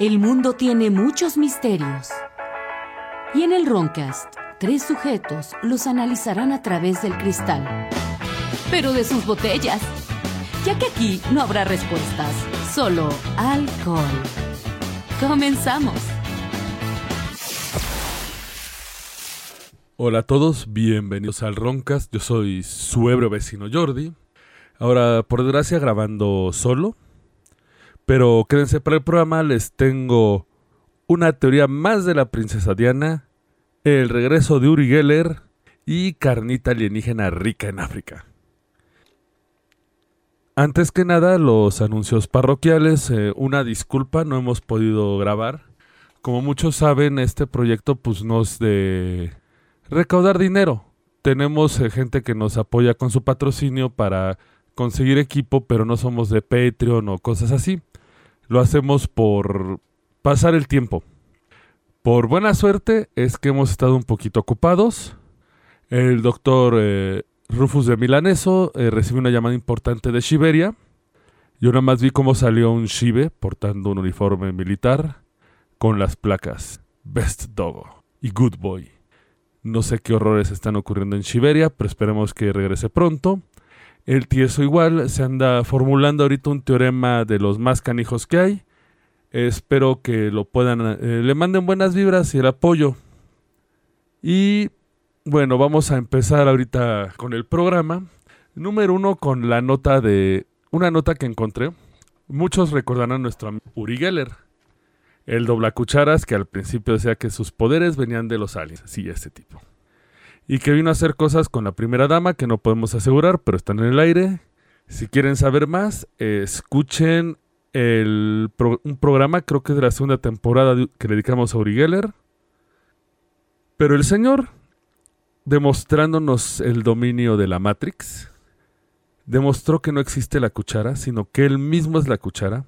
El mundo tiene muchos misterios. Y en el Roncast, tres sujetos los analizarán a través del cristal. Pero de sus botellas. Ya que aquí no habrá respuestas, solo alcohol. Comenzamos. Hola a todos, bienvenidos al Roncast. Yo soy su ebrio vecino Jordi. Ahora, por desgracia, grabando solo. Pero quédense para el programa, les tengo una teoría más de la princesa Diana, el regreso de Uri Geller y carnita alienígena rica en África. Antes que nada, los anuncios parroquiales. eh, una disculpa, no hemos podido grabar. Como muchos saben, este proyecto pues no es de recaudar dinero. Tenemos eh, gente que nos apoya con su patrocinio para conseguir equipo, pero no somos de Patreon o cosas así. Lo hacemos por pasar el tiempo. Por buena suerte es que hemos estado un poquito ocupados. El doctor eh, Rufus de Milaneso eh, recibió una llamada importante de Shiberia. Yo nada más vi cómo salió un Shibe portando un uniforme militar con las placas Best Dogo y Good Boy. No sé qué horrores están ocurriendo en Siberia, pero esperemos que regrese pronto. El tieso igual se anda formulando ahorita un teorema de los más canijos que hay. Espero que lo puedan, eh, le manden buenas vibras y el apoyo. Y bueno, vamos a empezar ahorita con el programa. Número uno con la nota de, una nota que encontré. Muchos recordarán a nuestro amigo Uri Geller, el doblacucharas que al principio decía que sus poderes venían de los aliens, sí, este tipo. Y que vino a hacer cosas con la primera dama que no podemos asegurar, pero están en el aire. Si quieren saber más, escuchen el un programa, creo que es de la segunda temporada que le dedicamos a Uri Geller. Pero el señor, demostrándonos el dominio de la Matrix, demostró que no existe la cuchara, sino que él mismo es la cuchara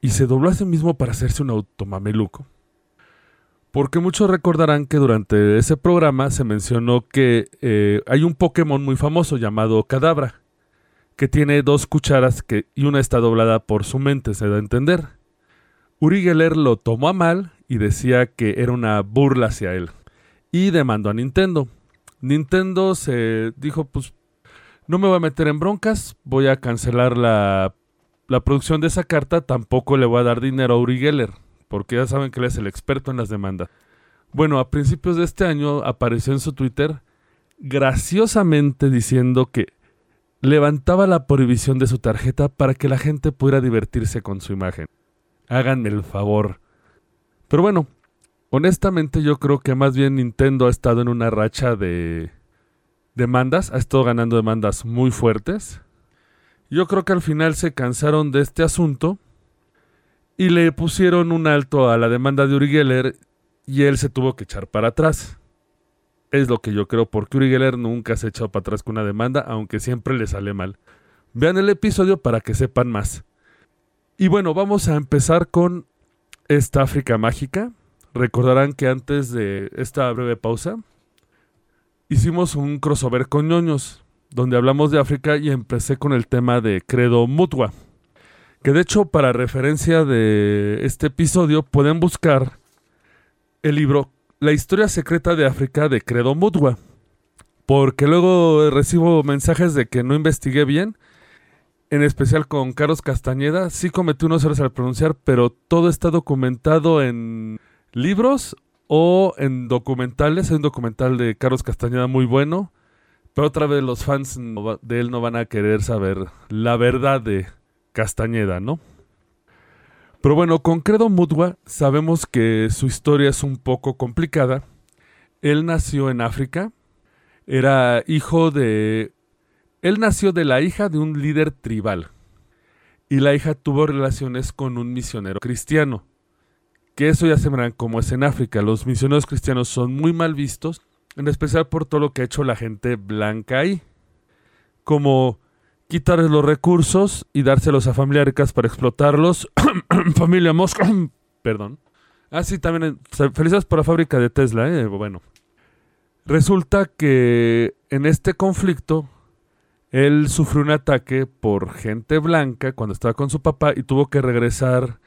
y se dobló a sí mismo para hacerse un automameluco. Porque muchos recordarán que durante ese programa se mencionó que eh, hay un Pokémon muy famoso llamado Cadabra, que tiene dos cucharas que, y una está doblada por su mente, se da a entender. Uri Geller lo tomó a mal y decía que era una burla hacia él. Y demandó a Nintendo. Nintendo se dijo, pues no me voy a meter en broncas, voy a cancelar la la producción de esa carta tampoco le va a dar dinero a Uri Geller, porque ya saben que él es el experto en las demandas. Bueno, a principios de este año apareció en su Twitter graciosamente diciendo que levantaba la prohibición de su tarjeta para que la gente pudiera divertirse con su imagen. Háganme el favor. Pero bueno, honestamente yo creo que más bien Nintendo ha estado en una racha de demandas, ha estado ganando demandas muy fuertes. Yo creo que al final se cansaron de este asunto y le pusieron un alto a la demanda de Uri Geller y él se tuvo que echar para atrás. Es lo que yo creo, porque Uri Geller nunca se ha echado para atrás con una demanda, aunque siempre le sale mal. Vean el episodio para que sepan más. Y bueno, vamos a empezar con esta África mágica. Recordarán que antes de esta breve pausa hicimos un crossover con ñoños donde hablamos de África y empecé con el tema de credo mutua. Que de hecho, para referencia de este episodio, pueden buscar el libro La historia secreta de África de Credo Mutua. Porque luego recibo mensajes de que no investigué bien, en especial con Carlos Castañeda. Sí cometí unos errores al pronunciar, pero todo está documentado en libros o en documentales. Hay un documental de Carlos Castañeda muy bueno. Pero otra vez los fans de él no van a querer saber la verdad de Castañeda, ¿no? Pero bueno, con Credo Mutua sabemos que su historia es un poco complicada. Él nació en África, era hijo de... Él nació de la hija de un líder tribal. Y la hija tuvo relaciones con un misionero cristiano. Que eso ya se verán cómo es en África. Los misioneros cristianos son muy mal vistos en especial por todo lo que ha hecho la gente blanca ahí, como quitarles los recursos y dárselos a familiares para explotarlos. Familia Mosca, perdón. Ah, sí, también. eh, Felicidades por la fábrica de Tesla, eh. Bueno. Resulta que en este conflicto él sufrió un ataque por gente blanca cuando estaba con su papá y tuvo que regresar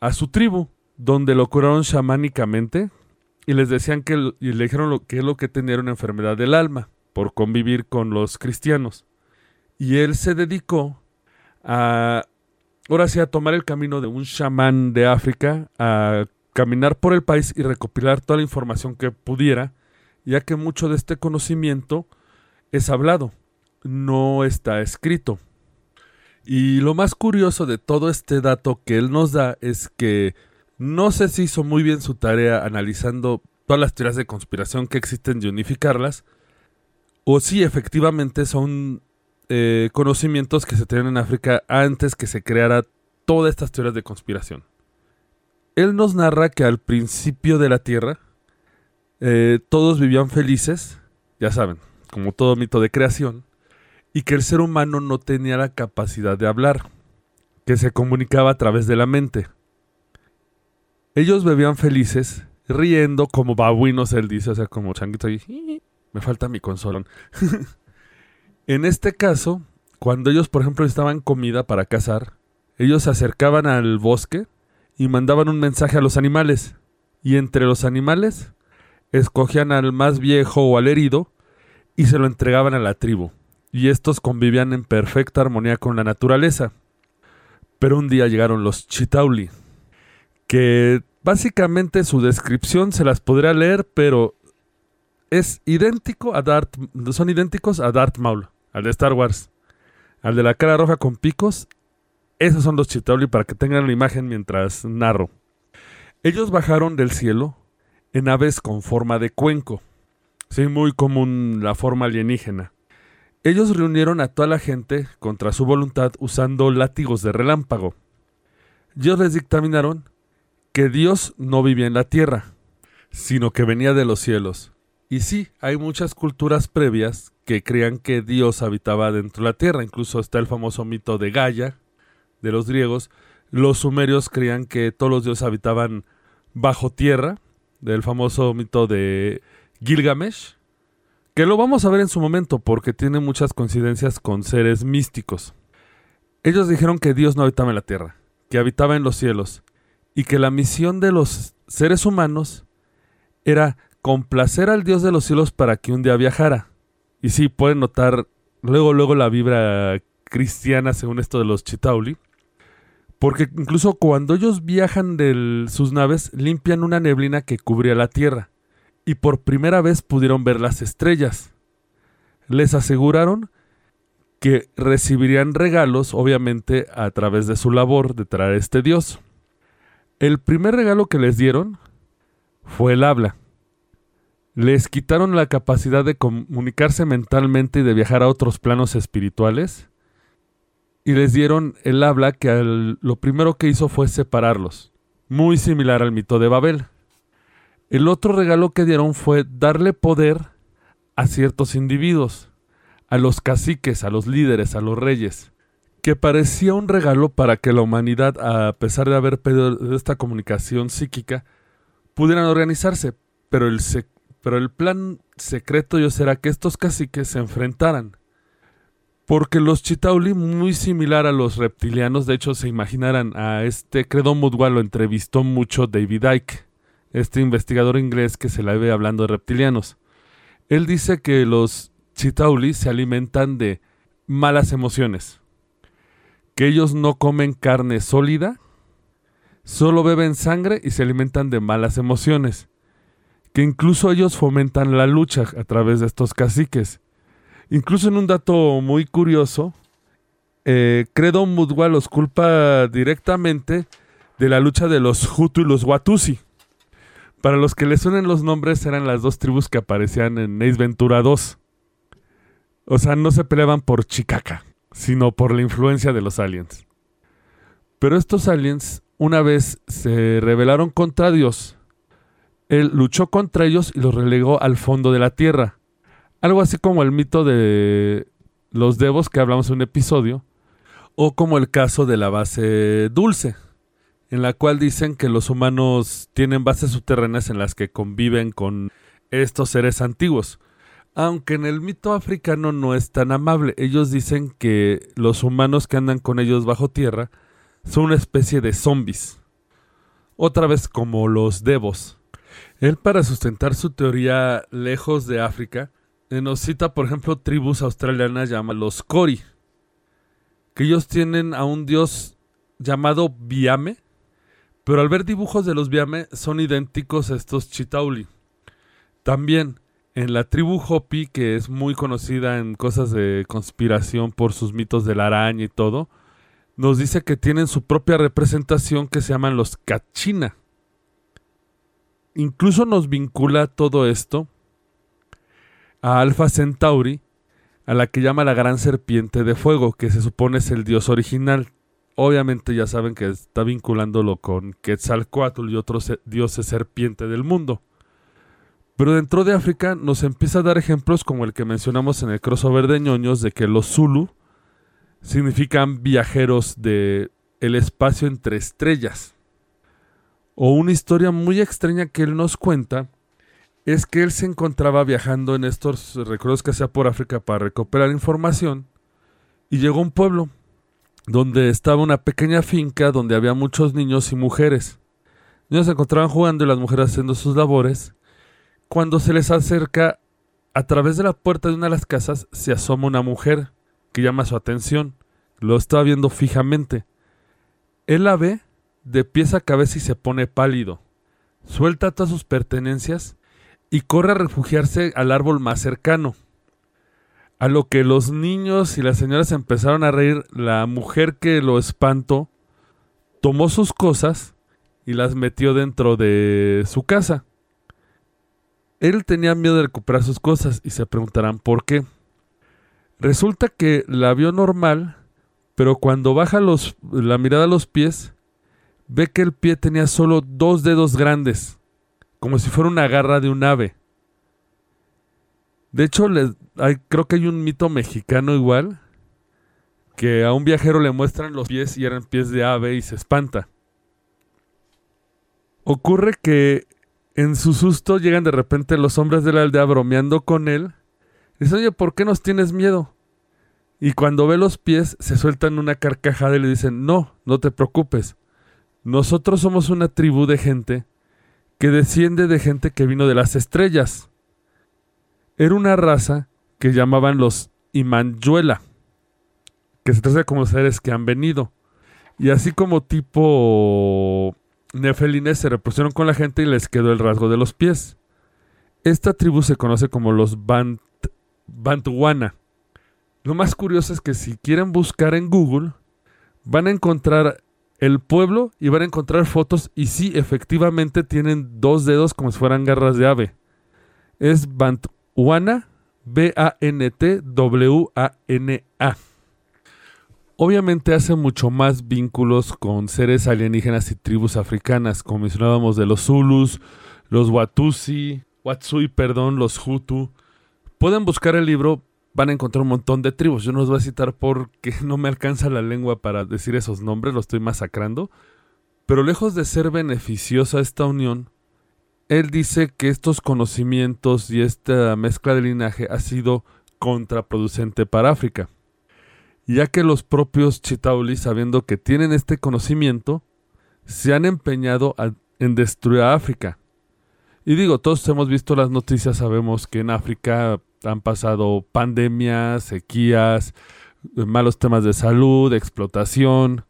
a su tribu. donde lo curaron chamánicamente y les decían que y le dijeron lo, que es lo que tenía una enfermedad del alma por convivir con los cristianos. Y él se dedicó a ahora sí a tomar el camino de un chamán de África, a caminar por el país y recopilar toda la información que pudiera, ya que mucho de este conocimiento es hablado, no está escrito. Y lo más curioso de todo este dato que él nos da es que no sé si hizo muy bien su tarea analizando todas las teorías de conspiración que existen y unificarlas, o si efectivamente son eh, conocimientos que se tenían en África antes que se creara todas estas teorías de conspiración. Él nos narra que al principio de la Tierra eh, todos vivían felices, ya saben, como todo mito de creación, y que el ser humano no tenía la capacidad de hablar, que se comunicaba a través de la mente. Ellos bebían felices, riendo como babuinos, él dice, o sea, como changuito y me falta mi consolón. en este caso, cuando ellos, por ejemplo, estaban comida para cazar, ellos se acercaban al bosque y mandaban un mensaje a los animales. Y entre los animales, escogían al más viejo o al herido y se lo entregaban a la tribu. Y estos convivían en perfecta armonía con la naturaleza. Pero un día llegaron los Chitauli, que básicamente su descripción se las podría leer, pero es idéntico a Darth, son idénticos a Darth Maul, al de Star Wars, al de la cara roja con picos. Esos son los Chitauli para que tengan la imagen mientras narro. Ellos bajaron del cielo en aves con forma de cuenco. Sí, muy común la forma alienígena. Ellos reunieron a toda la gente contra su voluntad usando látigos de relámpago. Ellos les dictaminaron que Dios no vivía en la tierra, sino que venía de los cielos. Y sí, hay muchas culturas previas que creían que Dios habitaba dentro de la tierra. Incluso está el famoso mito de Gaia, de los griegos. Los sumerios creían que todos los dioses habitaban bajo tierra, del famoso mito de Gilgamesh, que lo vamos a ver en su momento porque tiene muchas coincidencias con seres místicos. Ellos dijeron que Dios no habitaba en la tierra, que habitaba en los cielos, y que la misión de los seres humanos era complacer al Dios de los cielos para que un día viajara. Y sí, pueden notar luego, luego la vibra cristiana según esto de los Chitauli. Porque incluso cuando ellos viajan de sus naves, limpian una neblina que cubría la Tierra. Y por primera vez pudieron ver las estrellas. Les aseguraron que recibirían regalos, obviamente, a través de su labor de traer a este Dios. El primer regalo que les dieron fue el habla. Les quitaron la capacidad de comunicarse mentalmente y de viajar a otros planos espirituales. Y les dieron el habla que lo primero que hizo fue separarlos. Muy similar al mito de Babel. El otro regalo que dieron fue darle poder a ciertos individuos, a los caciques, a los líderes, a los reyes que parecía un regalo para que la humanidad, a pesar de haber pedido esta comunicación psíquica, pudieran organizarse, pero el, pero el plan secreto yo será que estos caciques se enfrentaran. Porque los Chitauli, muy similar a los reptilianos, de hecho se imaginarán a este Credo Mudwal lo entrevistó mucho David Icke, este investigador inglés que se la ve hablando de reptilianos. Él dice que los Chitauli se alimentan de malas emociones que ellos no comen carne sólida, solo beben sangre y se alimentan de malas emociones, que incluso ellos fomentan la lucha a través de estos caciques. Incluso en un dato muy curioso, eh, Credo Mudwa los culpa directamente de la lucha de los Hutu y los Watusi. Para los que les suenen los nombres, eran las dos tribus que aparecían en Ace Ventura 2. O sea, no se peleaban por Chicaca sino por la influencia de los aliens. Pero estos aliens una vez se rebelaron contra Dios. Él luchó contra ellos y los relegó al fondo de la tierra. Algo así como el mito de los devos que hablamos en un episodio, o como el caso de la base dulce, en la cual dicen que los humanos tienen bases subterráneas en las que conviven con estos seres antiguos. Aunque en el mito africano no es tan amable. Ellos dicen que los humanos que andan con ellos bajo tierra son una especie de zombies. otra vez como los devos. Él para sustentar su teoría lejos de África, nos cita por ejemplo tribus australianas llamadas los Kori, que ellos tienen a un dios llamado Biame, pero al ver dibujos de los Biame son idénticos a estos Chitauli. También en la tribu Hopi, que es muy conocida en cosas de conspiración por sus mitos de la araña y todo, nos dice que tienen su propia representación que se llaman los Kachina. Incluso nos vincula todo esto a Alpha Centauri, a la que llama la gran serpiente de fuego, que se supone es el dios original. Obviamente ya saben que está vinculándolo con Quetzalcoatl y otros dioses serpiente del mundo. Pero dentro de África nos empieza a dar ejemplos como el que mencionamos en el crossover de ñoños de que los Zulu significan viajeros de el espacio entre estrellas. O una historia muy extraña que él nos cuenta es que él se encontraba viajando en estos recuerdos que hacía por África para recuperar información y llegó a un pueblo donde estaba una pequeña finca donde había muchos niños y mujeres. Ellos se encontraban jugando y las mujeres haciendo sus labores. Cuando se les acerca, a través de la puerta de una de las casas se asoma una mujer que llama su atención. Lo está viendo fijamente. Él la ve de pies a cabeza y se pone pálido. Suelta todas sus pertenencias y corre a refugiarse al árbol más cercano. A lo que los niños y las señoras empezaron a reír, la mujer que lo espantó tomó sus cosas y las metió dentro de su casa. Él tenía miedo de recuperar sus cosas y se preguntarán por qué. Resulta que la vio normal, pero cuando baja los, la mirada a los pies, ve que el pie tenía solo dos dedos grandes, como si fuera una garra de un ave. De hecho, creo que hay un mito mexicano igual, que a un viajero le muestran los pies y eran pies de ave y se espanta. Ocurre que en su susto llegan de repente los hombres de la aldea bromeando con él Dice, oye, ¿por qué nos tienes miedo? Y cuando ve los pies, se sueltan una carcajada y le dicen, no, no te preocupes. Nosotros somos una tribu de gente que desciende de gente que vino de las estrellas. Era una raza que llamaban los Imanjuela, que se trata como seres que han venido. Y así como tipo nefelines se repusieron con la gente y les quedó el rasgo de los pies. Esta tribu se conoce como los Bant Bantuana. Lo más curioso es que si quieren buscar en Google, van a encontrar el pueblo y van a encontrar fotos y sí, efectivamente tienen dos dedos como si fueran garras de ave. Es Bantuana, B-A-N-T-W-A-N-A. Obviamente hace mucho más vínculos con seres alienígenas y tribus africanas, como mencionábamos de los Zulus, los Watusi, Watsui, perdón, los Hutu, Pueden buscar el libro, van a encontrar un montón de tribus. Yo no los voy a citar porque no me alcanza la lengua para decir esos nombres, lo estoy masacrando. Pero lejos de ser beneficiosa esta unión, él dice que estos conocimientos y esta mezcla de linaje ha sido contraproducente para África, ya que los propios Chitauli, sabiendo que tienen este conocimiento, se han empeñado en destruir a África. Y digo, todos hemos visto las noticias, sabemos que en África han pasado pandemias, sequías, malos temas de salud, explotación.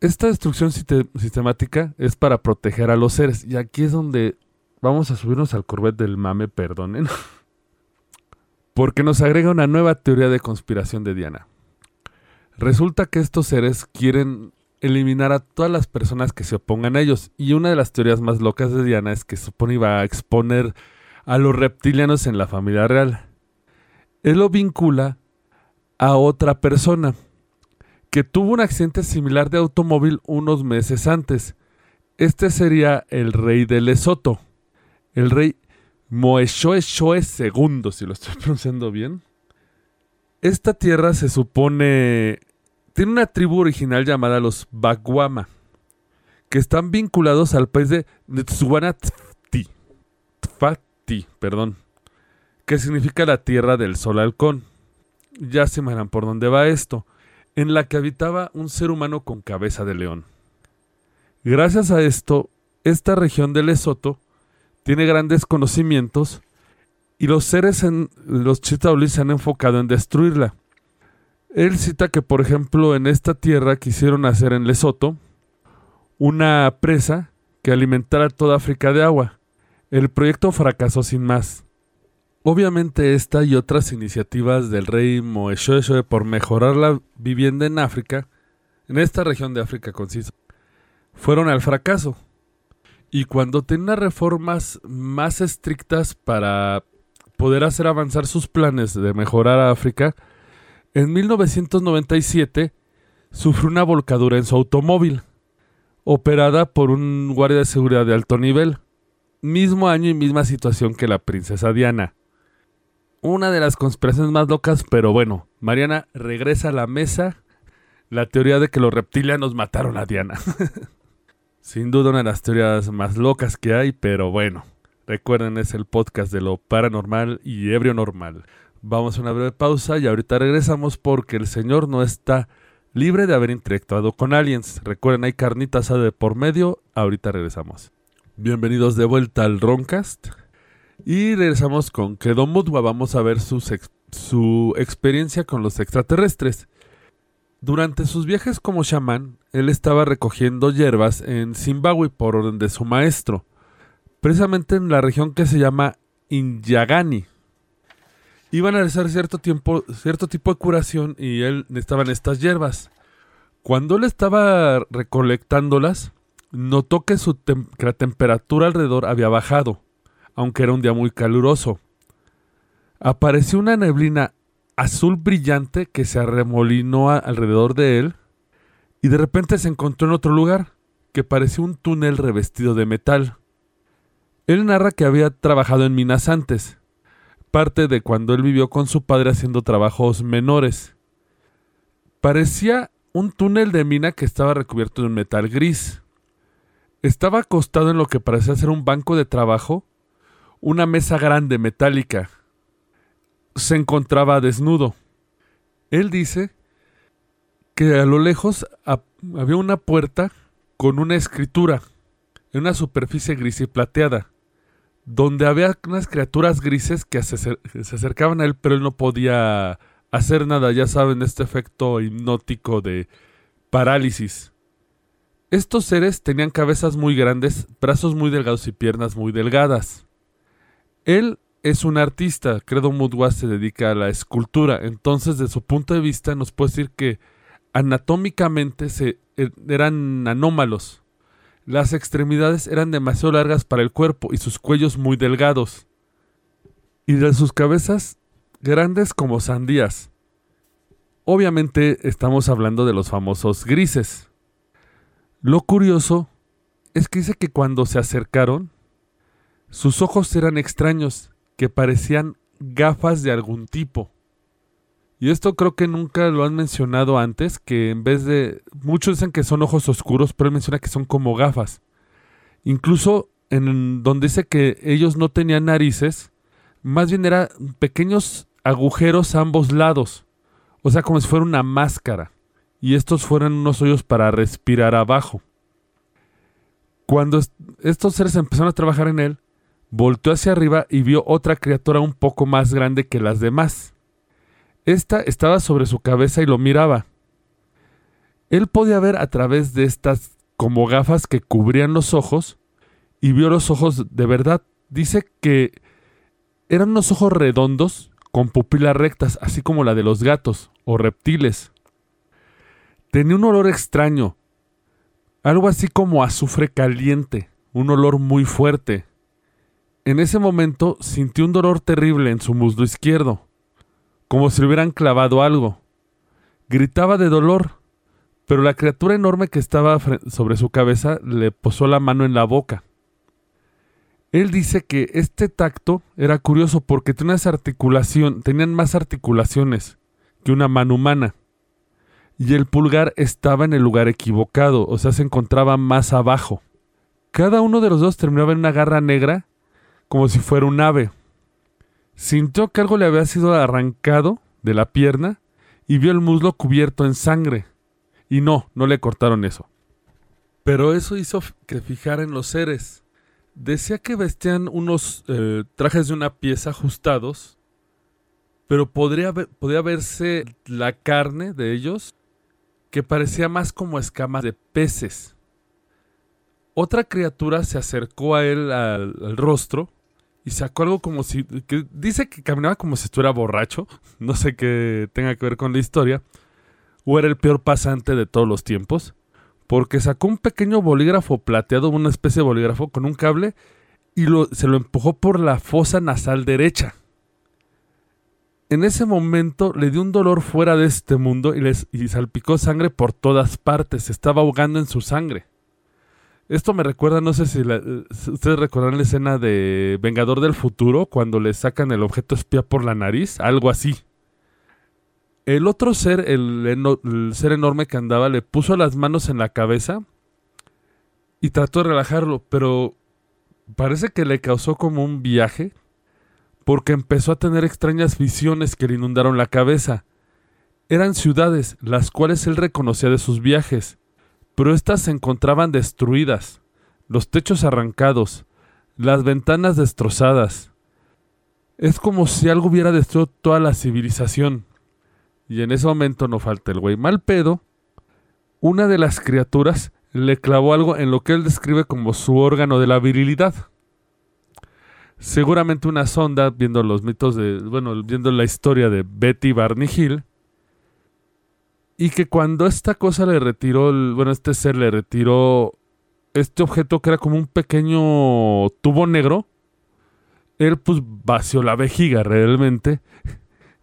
Esta destrucción sistemática es para proteger a los seres. Y aquí es donde vamos a subirnos al Corvette del mame, perdonen. Porque nos agrega una nueva teoría de conspiración de Diana. Resulta que estos seres quieren eliminar a todas las personas que se opongan a ellos. Y una de las teorías más locas de Diana es que supone iba a exponer a los reptilianos en la familia real. Él lo vincula a otra persona que tuvo un accidente similar de automóvil unos meses antes. Este sería el rey de Lesoto, el rey Moeshoe II, si lo estoy pronunciando bien. Esta tierra se supone tiene una tribu original llamada los Bagwama, que están vinculados al país de Perdón, que significa la tierra del sol halcón. Ya se imaginan por dónde va esto, en la que habitaba un ser humano con cabeza de león. Gracias a esto, esta región de Lesoto tiene grandes conocimientos y los seres en los Chitaulis se han enfocado en destruirla. Él cita que, por ejemplo, en esta tierra quisieron hacer en Lesoto una presa que alimentara toda África de agua. El proyecto fracasó sin más. Obviamente esta y otras iniciativas del rey Moeshoeshoe por mejorar la vivienda en África, en esta región de África conciso, fueron al fracaso. Y cuando tenía reformas más estrictas para poder hacer avanzar sus planes de mejorar a África, en 1997 sufrió una volcadura en su automóvil, operada por un guardia de seguridad de alto nivel. Mismo año y misma situación que la princesa Diana. Una de las conspiraciones más locas, pero bueno, Mariana regresa a la mesa la teoría de que los reptilianos mataron a Diana. Sin duda una de las teorías más locas que hay, pero bueno. Recuerden, es el podcast de lo paranormal y ebrio normal. Vamos a una breve pausa y ahorita regresamos porque el señor no está libre de haber interactuado con aliens. Recuerden, hay carnitas de por medio. Ahorita regresamos. Bienvenidos de vuelta al Roncast. Y regresamos con que Don Mudwa vamos a ver su experiencia con los extraterrestres. Durante sus viajes como chamán, él estaba recogiendo hierbas en Zimbabue por orden de su maestro precisamente en la región que se llama Inyagani. Iban a realizar cierto, tiempo, cierto tipo de curación y él necesitaba estas hierbas. Cuando él estaba recolectándolas, notó que, su la temperatura alrededor había bajado, aunque era un día muy caluroso. Apareció una neblina azul brillante que se arremolinó alrededor de él y de repente se encontró en otro lugar, que parecía un túnel revestido de metal. Él narra que había trabajado en minas antes, parte de cuando él vivió con su padre haciendo trabajos menores. Parecía un túnel de mina que estaba recubierto de un metal gris. Estaba acostado en lo que parecía ser un banco de trabajo, una mesa grande metálica. Se encontraba desnudo. Él dice que a lo lejos había una puerta con una escritura en una superficie gris y plateada donde había unas criaturas grises que se, acercaban a él, pero él no podía hacer nada. Ya saben, este efecto hipnótico de parálisis. Estos seres tenían cabezas muy grandes, brazos muy delgados y piernas muy delgadas. Él es un artista, Credo Mudwa se dedica a la escultura, entonces de su punto de vista nos puede decir que anatómicamente er, eran anómalos. Las extremidades eran demasiado largas para el cuerpo y sus cuellos muy delgados. Y de sus cabezas grandes como sandías. Obviamente estamos hablando de los famosos grises. Lo curioso es que dice que cuando se acercaron, sus ojos eran extraños, que parecían gafas de algún tipo. Y esto creo que nunca lo han mencionado antes, que en vez de... Muchos dicen que son ojos oscuros, pero él menciona que son como gafas. Incluso en donde dice que ellos no tenían narices, más bien eran pequeños agujeros a ambos lados. O sea, como si fuera una máscara. Y estos fueran unos hoyos para respirar abajo. Cuando estos seres empezaron a trabajar en él, volteó hacia arriba y vio otra criatura un poco más grande que las demás esta estaba sobre su cabeza y lo miraba. Él podía ver a través de estas como gafas que cubrían los ojos y vio los ojos de verdad. Dice que eran unos ojos redondos con pupilas rectas, así como la de los gatos o reptiles. Tenía un olor extraño, algo así como azufre caliente, un olor muy fuerte. En ese momento sintió un dolor terrible en su muslo izquierdo como si le hubieran clavado algo. Gritaba de dolor, pero la criatura enorme que estaba sobre su cabeza le posó la mano en la boca. Él dice que este tacto era curioso porque tenía articulación, tenían más articulaciones que una mano humana. Y el pulgar estaba en el lugar equivocado, o sea, se encontraba más abajo. Cada uno de los dos terminaba en una garra negra, como si fuera un ave. Sintió que algo le había sido arrancado de la pierna y vio el muslo cubierto en sangre. Y no, no le cortaron eso. Pero eso hizo que fijara en los seres. Decía que vestían unos eh, trajes de una pieza ajustados, pero podría, podría verse la carne de ellos que parecía más como escamas de peces. Otra criatura se acercó a él al, rostro y sacó algo como si... Dice que caminaba como si estuviera borracho, no sé qué tenga que ver con la historia, o era el peor pasante de todos los tiempos porque sacó un pequeño bolígrafo plateado, una especie de bolígrafo con un cable y se lo empujó por la fosa nasal derecha. En ese momento le dio un dolor fuera de este mundo y, salpicó sangre por todas partes, se estaba ahogando en su sangre. Esto me recuerda, no sé si ustedes recuerdan la escena de Vengador del Futuro, cuando le sacan el objeto espía por la nariz, algo así. El otro ser, el, ser enorme que andaba, le puso las manos en la cabeza y trató de relajarlo, pero parece que le causó como un viaje, porque empezó a tener extrañas visiones que le inundaron la cabeza. Eran ciudades, las cuales él reconocía de sus viajes, pero éstas se encontraban destruidas, los techos arrancados, las ventanas destrozadas. Es como si algo hubiera destruido toda la civilización. Y en ese momento no falta el güey mal pedo. Una de las criaturas le clavó algo en lo que él describe como su órgano de la virilidad. Seguramente una sonda, viendo los mitos de. Bueno, viendo la historia de Betty Barney Hill. Y que cuando esta cosa le retiró. bueno, este ser le retiró. Este objeto que era como un pequeño tubo negro. Él pues vació la vejiga realmente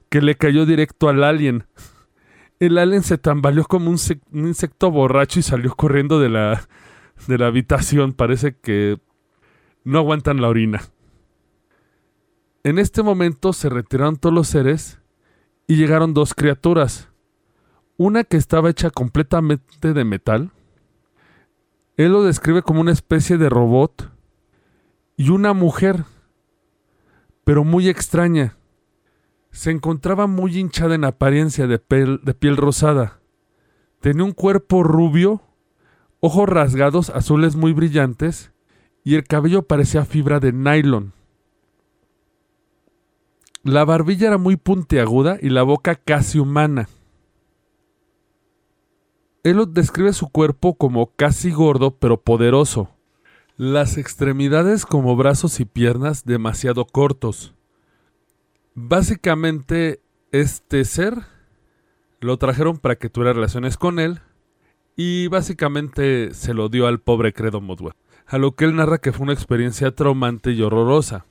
que le cayó directo al alien. El alien se tambaleó como un, insecto borracho y salió corriendo de la, de la habitación. Parece que no aguantan la orina. En este momento se retiraron todos los seres y llegaron dos criaturas. Una que estaba hecha completamente de metal. Él lo describe como una especie de robot. Y una mujer, pero muy extraña se encontraba muy hinchada en apariencia de piel, de piel rosada. Tenía un cuerpo rubio, ojos rasgados azules muy brillantes y el cabello parecía fibra de nylon. La barbilla era muy puntiaguda y la boca casi humana. Él describe su cuerpo como casi gordo pero poderoso. Las extremidades como brazos y piernas demasiado cortos. Básicamente, este ser lo trajeron para que tuviera relaciones con él y básicamente se lo dio al pobre Credo Modwell, a lo que él narra que fue una experiencia traumante y horrorosa.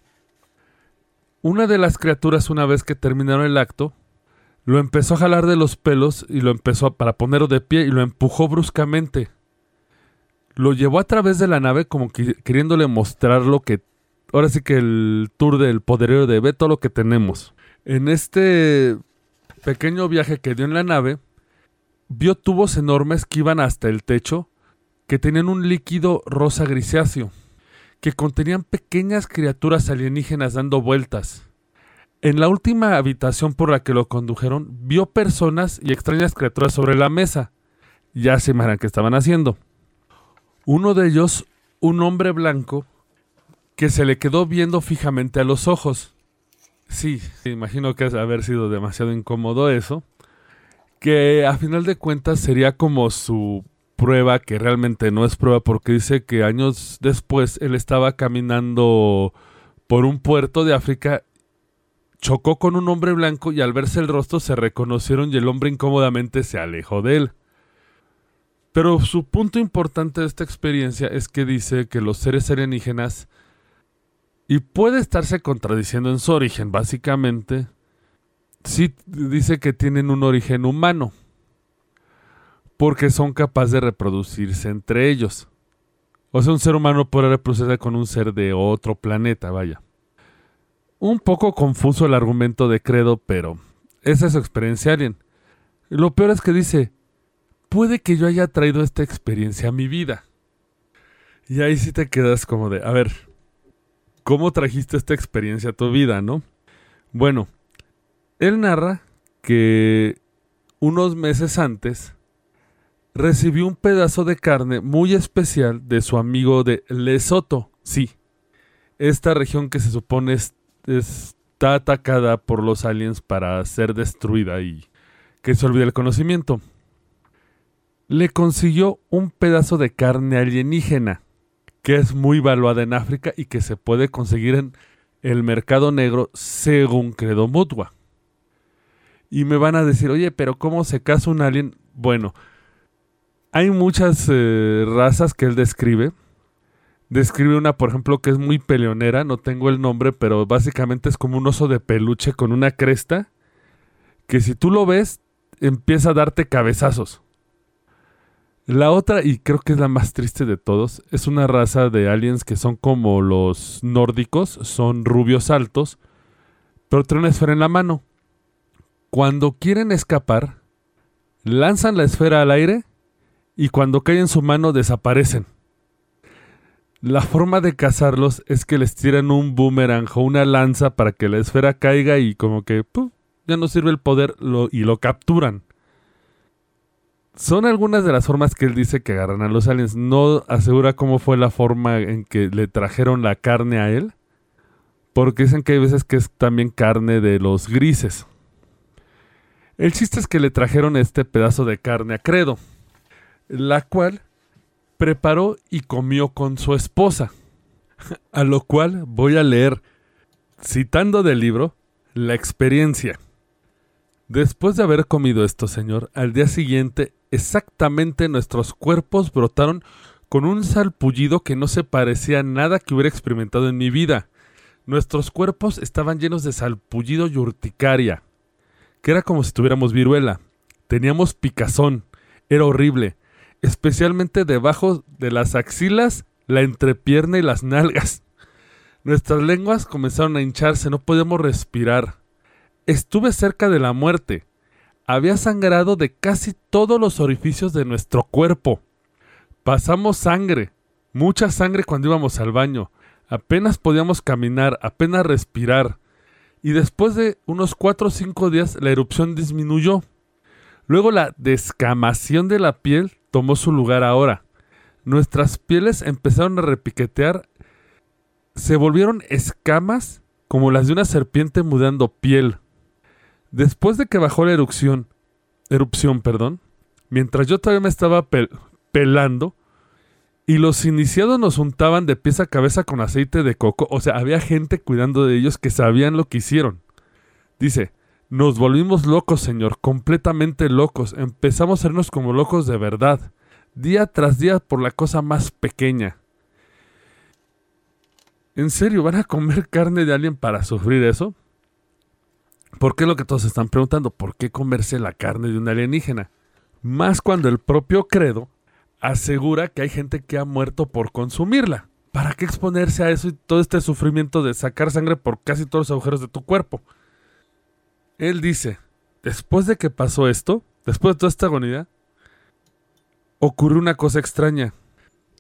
Una de las criaturas, una vez que terminaron el acto, lo empezó a jalar de los pelos y lo empezó para ponerlo de pie y lo empujó bruscamente. Lo llevó a través de la nave como queriéndole mostrar lo que ahora sí que el tour del poderío de todo lo que tenemos. En este pequeño viaje que dio en la nave, vio tubos enormes que iban hasta el techo, que tenían un líquido rosa grisáceo, que contenían pequeñas criaturas alienígenas dando vueltas. En la última habitación por la que lo condujeron, vio personas y extrañas criaturas sobre la mesa. Ya se imaginan qué estaban haciendo. Uno de ellos, un hombre blanco, que se le quedó viendo fijamente a los ojos. Sí, imagino que haber sido demasiado incómodo eso. Que a final de cuentas sería como su prueba, que realmente no es prueba, porque dice que años después él estaba caminando por un puerto de África, chocó con un hombre blanco y al verse el rostro se reconocieron y el hombre incómodamente se alejó de él. Pero su punto importante de esta experiencia es que dice que los seres alienígenas y puede estarse contradiciendo en su origen, básicamente. Sí dice que tienen un origen humano, porque son capaces de reproducirse entre ellos. O sea, un ser humano puede reproducirse con un ser de otro planeta, vaya. Un poco confuso el argumento de Credo, pero esa es su experiencia alien. Lo peor es que dice, puede que yo haya traído esta experiencia a mi vida. Y ahí sí te quedas como de, a ver, cómo trajiste esta experiencia a tu vida, ¿no? Bueno, él narra que unos meses antes recibió un pedazo de carne muy especial de su amigo de Lesoto. Sí, esta región que se supone está atacada por los aliens para ser destruida y que se olvide el conocimiento. Le consiguió un pedazo de carne alienígena que es muy valuada en África y que se puede conseguir en el mercado negro según Credo Mutua. Y me van a decir, oye, pero ¿cómo se casa un alien? Bueno, hay muchas eh, razas que él describe. Describe una, por ejemplo, que es muy peleonera, no tengo el nombre, pero básicamente es como un oso de peluche con una cresta, que si tú lo ves, empieza a darte cabezazos. La otra, y creo que es la más triste de todos, es una raza de aliens que son como los nórdicos, son rubios altos, pero traen una esfera en la mano. Cuando quieren escapar, lanzan la esfera al aire y cuando cae en su mano desaparecen. La forma de cazarlos es que les tiran un boomerang o una lanza para que la esfera caiga y como que ya no sirve el poder y lo capturan. Son algunas de las formas que él dice que agarran a los aliens. No asegura cómo fue la forma en que le trajeron la carne a él. Porque dicen que hay veces que es también carne de los grises. El chiste es que le trajeron este pedazo de carne a Credo la cual preparó y comió con su esposa. A lo cual voy a leer, citando del libro, la experiencia. Después de haber comido esto, señor, al día siguiente exactamente nuestros cuerpos brotaron con un salpullido que no se parecía a nada que hubiera experimentado en mi vida. Nuestros cuerpos estaban llenos de salpullido y urticaria, que era como si tuviéramos viruela. Teníamos picazón, era horrible especialmente debajo de las axilas, la entrepierna y las nalgas. Nuestras lenguas comenzaron a hincharse, no podíamos respirar. Estuve cerca de la muerte. Había sangrado de casi todos los orificios de nuestro cuerpo. Pasamos sangre, mucha sangre cuando íbamos al baño. Apenas podíamos caminar, apenas respirar. Y después de unos cuatro o cinco días la erupción disminuyó. Luego la descamación de la piel tomó su lugar ahora. Nuestras pieles empezaron a repiquetear, se volvieron escamas como las de una serpiente mudando piel. Después de que bajó la erupción, erupción, perdón, mientras yo todavía me estaba pelando, y los iniciados nos untaban de pies a cabeza con aceite de coco, o sea, había gente cuidando de ellos que sabían lo que hicieron. Dice, nos volvimos locos, Señor, completamente locos. Empezamos a sernos como locos de verdad, día tras día por la cosa más pequeña. ¿En serio van a comer carne de alguien para sufrir eso? ¿Por qué lo que todos están preguntando? ¿Por qué comerse la carne de un alienígena? Más cuando el propio credo asegura que hay gente que ha muerto por consumirla. ¿Para qué exponerse a eso y todo este sufrimiento de sacar sangre por casi todos los agujeros de tu cuerpo? Él dice, después de que pasó esto, después de toda esta agonía, ocurrió una cosa extraña.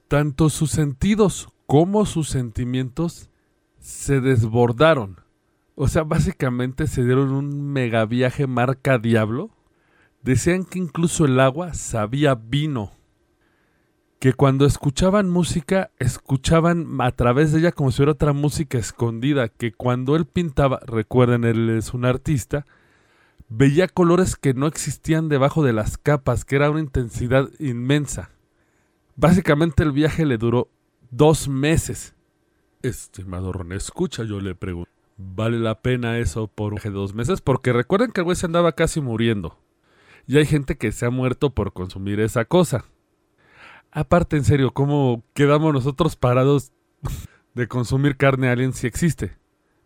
Tanto sus sentidos como sus sentimientos se desbordaron. O sea, básicamente se dieron un mega viaje marca diablo. Decían que incluso el agua sabía vino. Que cuando escuchaban música, escuchaban a través de ella como si fuera otra música escondida. Que cuando él pintaba, recuerden, él es un artista, veía colores que no existían debajo de las capas, que era una intensidad inmensa. Básicamente el viaje le duró dos meses. Estimado Ron, escucha, yo le pregunto. ¿Vale la pena eso por un viaje de dos meses? Porque recuerden que el güey se andaba casi muriendo. Y hay gente que se ha muerto por consumir esa cosa. Aparte, en serio, ¿cómo quedamos nosotros parados de consumir carne alien si existe?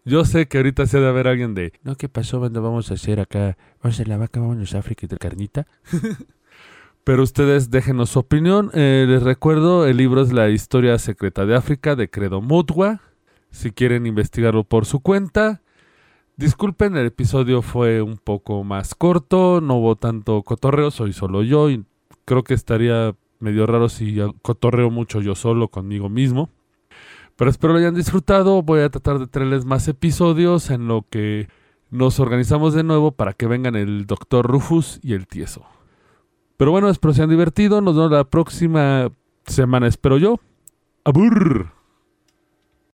Yo sé que ahorita se ha de haber alguien de, no, ¿qué pasó? ¿Dónde vamos a hacer acá? ¿Vamos a la vaca? ¿Vamos a África de carnita? Pero ustedes déjenos su opinión. Eh, les recuerdo, el libro es La Historia Secreta de África de Credo Mutua. Si quieren investigarlo por su cuenta. Disculpen, el episodio fue un poco más corto, no hubo tanto cotorreo, soy solo yo y creo que estaría medio raro si cotorreo mucho yo solo conmigo mismo. Pero espero lo hayan disfrutado. Voy a tratar de traerles más episodios en lo que nos organizamos de nuevo para que vengan el Doctor Rufus y el Tieso. Pero bueno, espero sean divertido. Nos vemos la próxima semana, espero yo. Abur.